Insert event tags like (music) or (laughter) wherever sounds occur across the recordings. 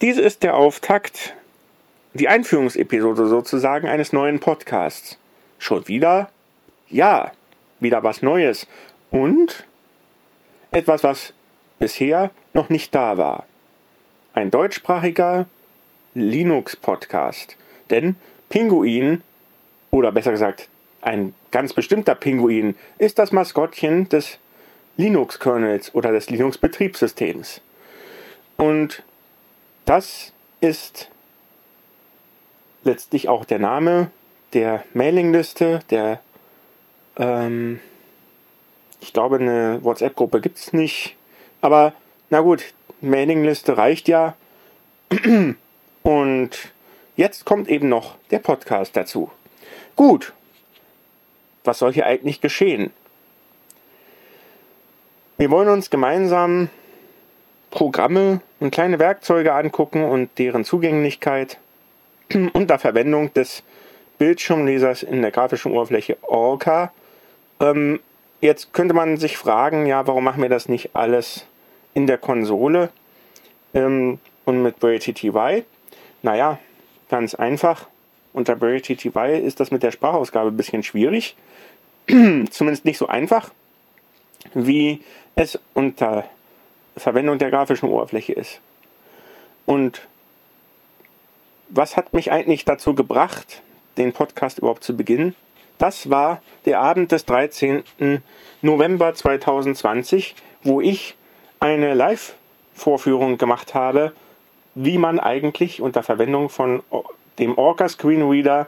Dies ist der Auftakt, die Einführungsepisode sozusagen eines neuen Podcasts. Schon wieder? Ja, wieder was Neues. Und etwas, was bisher noch nicht da war. Ein deutschsprachiger Linux-Podcast. Denn Pinguin, oder besser gesagt, ein ganz bestimmter Pinguin, ist das Maskottchen des Linux-Kernels oder des Linux-Betriebssystems. Und das ist letztlich auch der Name der Mailingliste, der, ähm, ich glaube, eine WhatsApp-Gruppe gibt es nicht. Aber na gut, Mailingliste reicht ja. (clears throat) Und jetzt kommt eben noch der Podcast dazu. Gut, was soll hier eigentlich geschehen? Wir wollen uns gemeinsam Programme und kleine Werkzeuge angucken und deren Zugänglichkeit (clears throat) unter Verwendung des Bildschirmlesers in der grafischen Oberfläche Orca. Ähm, jetzt könnte man sich fragen, ja, warum machen wir das nicht alles in der Konsole ähm, und mit BradyTY? Naja, ganz einfach. Unter BradyTY ist das mit der Sprachausgabe ein bisschen schwierig. (clears throat) Zumindest nicht so einfach, wie es unter Verwendung der grafischen Oberfläche ist. Und was hat mich eigentlich dazu gebracht, den Podcast überhaupt zu beginnen? Das war der Abend des 13. November 2020, wo ich eine Live-Vorführung gemacht habe, wie man eigentlich unter Verwendung von dem Orca Screenreader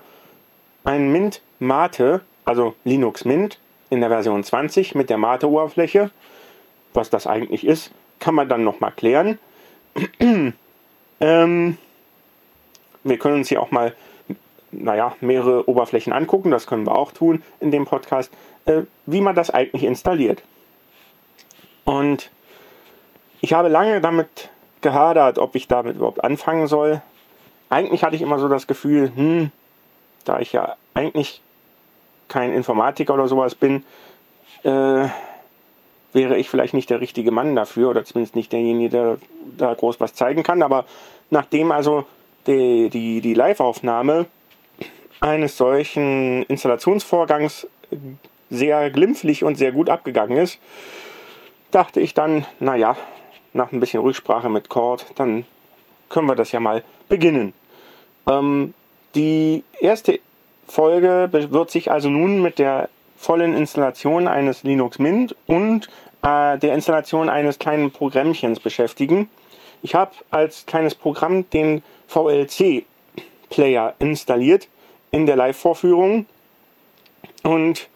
ein Mint Mate, also Linux Mint in der Version 20 mit der Mate-Oberfläche, was das eigentlich ist, kann man dann nochmal klären. (clears throat) ähm, wir können uns hier auch mal, naja, mehrere Oberflächen angucken, das können wir auch tun in dem Podcast, äh, wie man das eigentlich installiert. Und ich habe lange damit gehadert, ob ich damit überhaupt anfangen soll. Eigentlich hatte ich immer so das Gefühl, hm, da ich ja eigentlich kein Informatiker oder sowas bin, äh, wäre ich vielleicht nicht der richtige Mann dafür oder zumindest nicht derjenige, der da groß was zeigen kann. Aber nachdem also die, die, die Live-Aufnahme eines solchen Installationsvorgangs sehr glimpflich und sehr gut abgegangen ist, dachte ich dann, naja, nach ein bisschen Rücksprache mit Cord, dann können wir das ja mal beginnen. Ähm, die erste Folge wird sich also nun mit der vollen Installation eines Linux Mint und äh, der Installation eines kleinen Programmchens beschäftigen. Ich habe als kleines Programm den VLC Player installiert in der Live-Vorführung und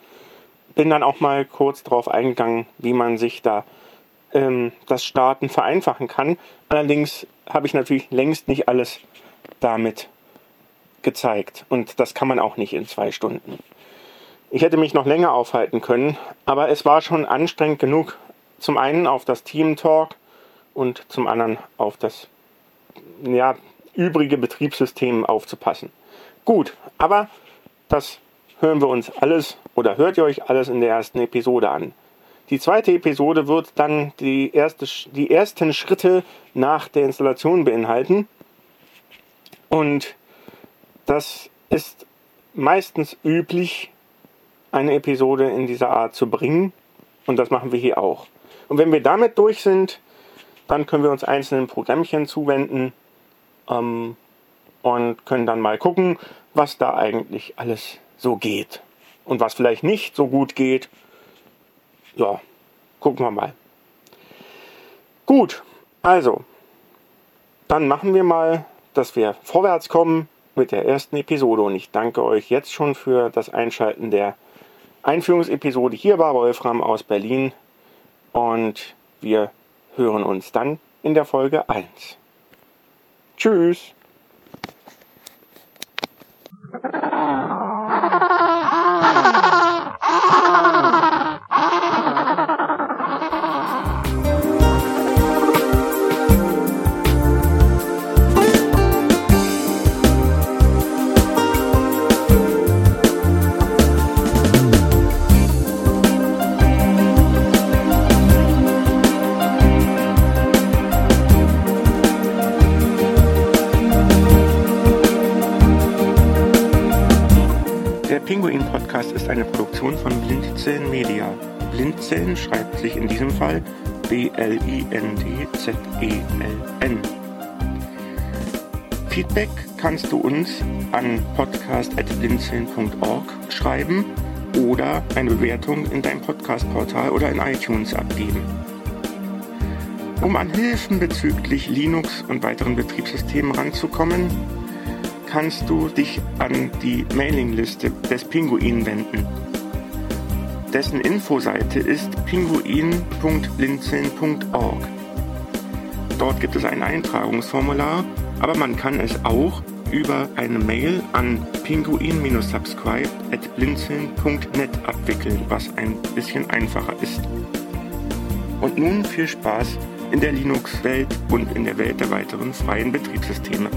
bin dann auch mal kurz darauf eingegangen, wie man sich da ähm, das Starten vereinfachen kann. Allerdings habe ich natürlich längst nicht alles damit gezeigt und das kann man auch nicht in zwei Stunden. Ich hätte mich noch länger aufhalten können, aber es war schon anstrengend genug, zum einen auf das Team Talk und zum anderen auf das ja, übrige Betriebssystem aufzupassen. Gut, aber das hören wir uns alles oder hört ihr euch alles in der ersten Episode an. Die zweite Episode wird dann die, erste, die ersten Schritte nach der Installation beinhalten. Und das ist meistens üblich, eine Episode in dieser Art zu bringen. Und das machen wir hier auch. Und wenn wir damit durch sind, dann können wir uns einzelnen Programmchen zuwenden ähm, und können dann mal gucken, was da eigentlich alles so geht. Und was vielleicht nicht so gut geht ja, gucken wir mal. Gut, also, dann machen wir mal, dass wir vorwärts kommen mit der ersten Episode. Und ich danke euch jetzt schon für das Einschalten der Einführungsepisode. Hier war Wolfram aus Berlin und wir hören uns dann in der Folge 1. Tschüss. Eine Produktion von Blindzellen Media. Blindzellen schreibt sich in diesem Fall B-L-I-N-D-Z-E-L-N. Feedback kannst du uns an podcast.blinzeln.org schreiben oder eine Bewertung in deinem Podcast-Portal oder in iTunes abgeben. Um an Hilfen bezüglich Linux und weiteren Betriebssystemen ranzukommen, kannst du dich an die Mailingliste des Pinguin wenden. Dessen Infoseite ist pinguin.blinzeln.org. Dort gibt es ein Eintragungsformular aber man kann es auch über eine Mail an pinguin-subscribe abwickeln, was ein bisschen einfacher ist. Und nun viel Spaß in der Linux-Welt und in der Welt der weiteren freien Betriebssysteme.